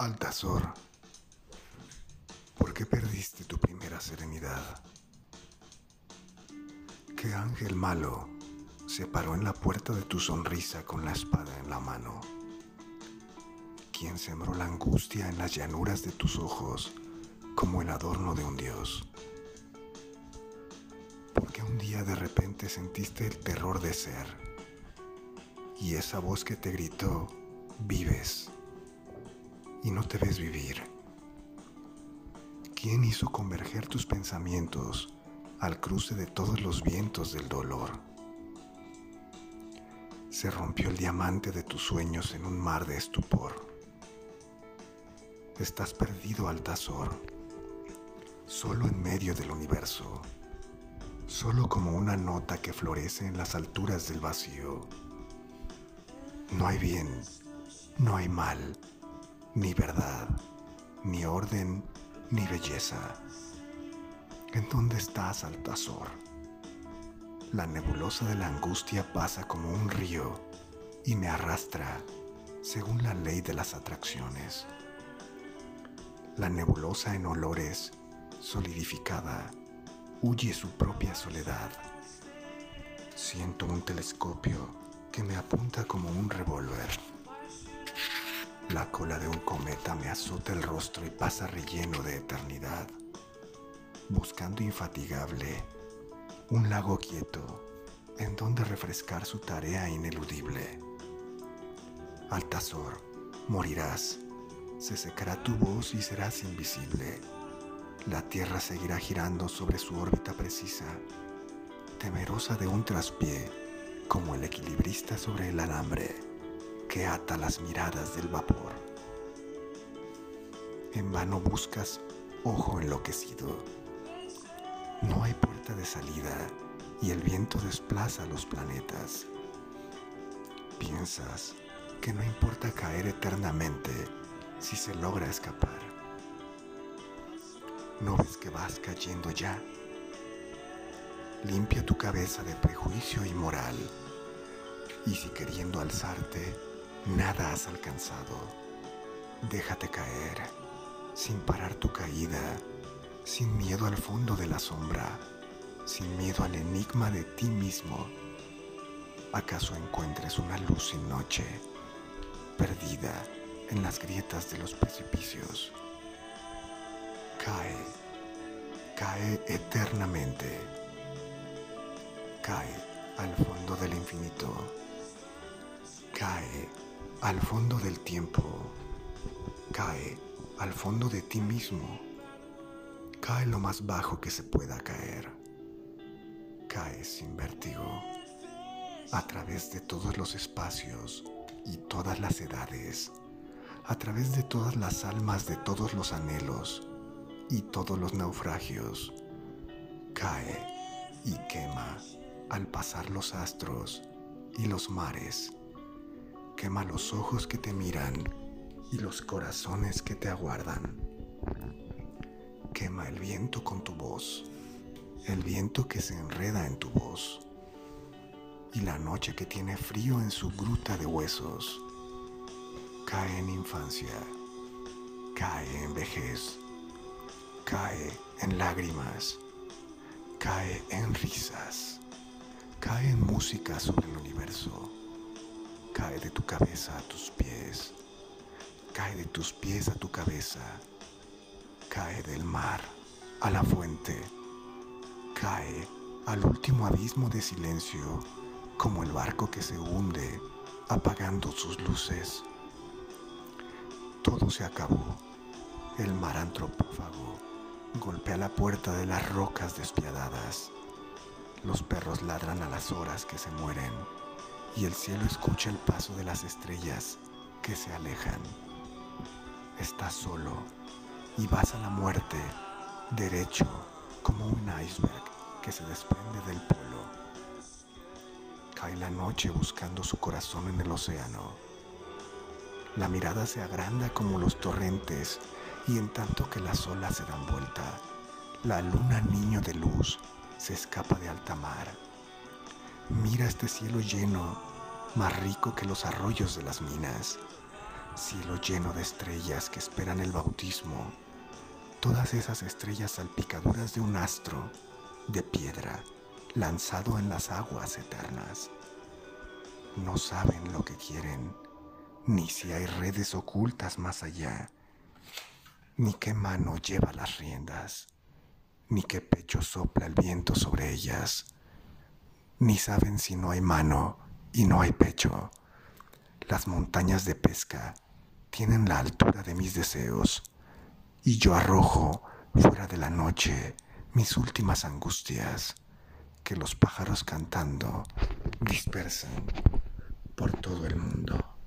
Altazor, ¿por qué perdiste tu primera serenidad? ¿Qué ángel malo se paró en la puerta de tu sonrisa con la espada en la mano? ¿Quién sembró la angustia en las llanuras de tus ojos como el adorno de un dios? ¿Por qué un día de repente sentiste el terror de ser? Y esa voz que te gritó, vives y no te ves vivir. ¿Quién hizo converger tus pensamientos al cruce de todos los vientos del dolor? Se rompió el diamante de tus sueños en un mar de estupor. Estás perdido, Altazor, solo en medio del universo, solo como una nota que florece en las alturas del vacío. No hay bien, no hay mal ni verdad, ni orden, ni belleza. ¿En dónde estás, Altazor? La nebulosa de la angustia pasa como un río y me arrastra según la ley de las atracciones. La nebulosa en olores, solidificada, huye su propia soledad. Siento un telescopio que me apunta como un revólver la cola de un cometa me azota el rostro y pasa relleno de eternidad, buscando infatigable un lago quieto en donde refrescar su tarea ineludible. Altazor, morirás, se secará tu voz y serás invisible. La Tierra seguirá girando sobre su órbita precisa, temerosa de un traspié, como el equilibrista sobre el alambre que ata las miradas del vapor. En vano buscas ojo enloquecido. No hay puerta de salida y el viento desplaza los planetas. Piensas que no importa caer eternamente si se logra escapar. ¿No ves que vas cayendo ya? Limpia tu cabeza de prejuicio y moral. Y si queriendo alzarte, Nada has alcanzado. Déjate caer, sin parar tu caída, sin miedo al fondo de la sombra, sin miedo al enigma de ti mismo. ¿Acaso encuentres una luz sin noche, perdida en las grietas de los precipicios? Cae, cae eternamente, cae al fondo del infinito, cae al fondo del tiempo, cae al fondo de ti mismo, cae lo más bajo que se pueda caer, cae sin vértigo, a través de todos los espacios y todas las edades, a través de todas las almas de todos los anhelos y todos los naufragios, cae y quema al pasar los astros y los mares quema los ojos que te miran y los corazones que te aguardan. Quema el viento con tu voz, el viento que se enreda en tu voz, y la noche que tiene frío en su gruta de huesos. Cae en infancia, cae en vejez, cae en lágrimas, cae en risas, cae en música sobre el universo cae de tu cabeza a tus pies, cae de tus pies a tu cabeza, cae del mar a la fuente, cae al último abismo de silencio como el barco que se hunde apagando sus luces. Todo se acabó. El mar antropófago golpea la puerta de las rocas despiadadas. Los perros ladran a las horas que se mueren y el cielo escucha el paso de las estrellas que se alejan. Estás solo y vas a la muerte derecho como un iceberg que se desprende del polo. Cae la noche buscando su corazón en el océano. La mirada se agranda como los torrentes y en tanto que las olas se dan vuelta, la luna niño de luz se escapa de alta mar Mira este cielo lleno, más rico que los arroyos de las minas. cielo lleno de estrellas que esperan el bautismo, todas esas estrellas salpicaduras de un astro de piedra lanzado en las aguas eternas. No saben lo que quieren, ni si hay redes ocultas más allá, ni qué mano lleva las riendas, ni qué pecho sopla el viento sobre ellas, ni saben si no hay mano y no hay pecho. Las montañas de pesca tienen la altura de mis deseos, y yo arrojo fuera de la noche mis últimas angustias que los pájaros cantando dispersan por todo el mundo.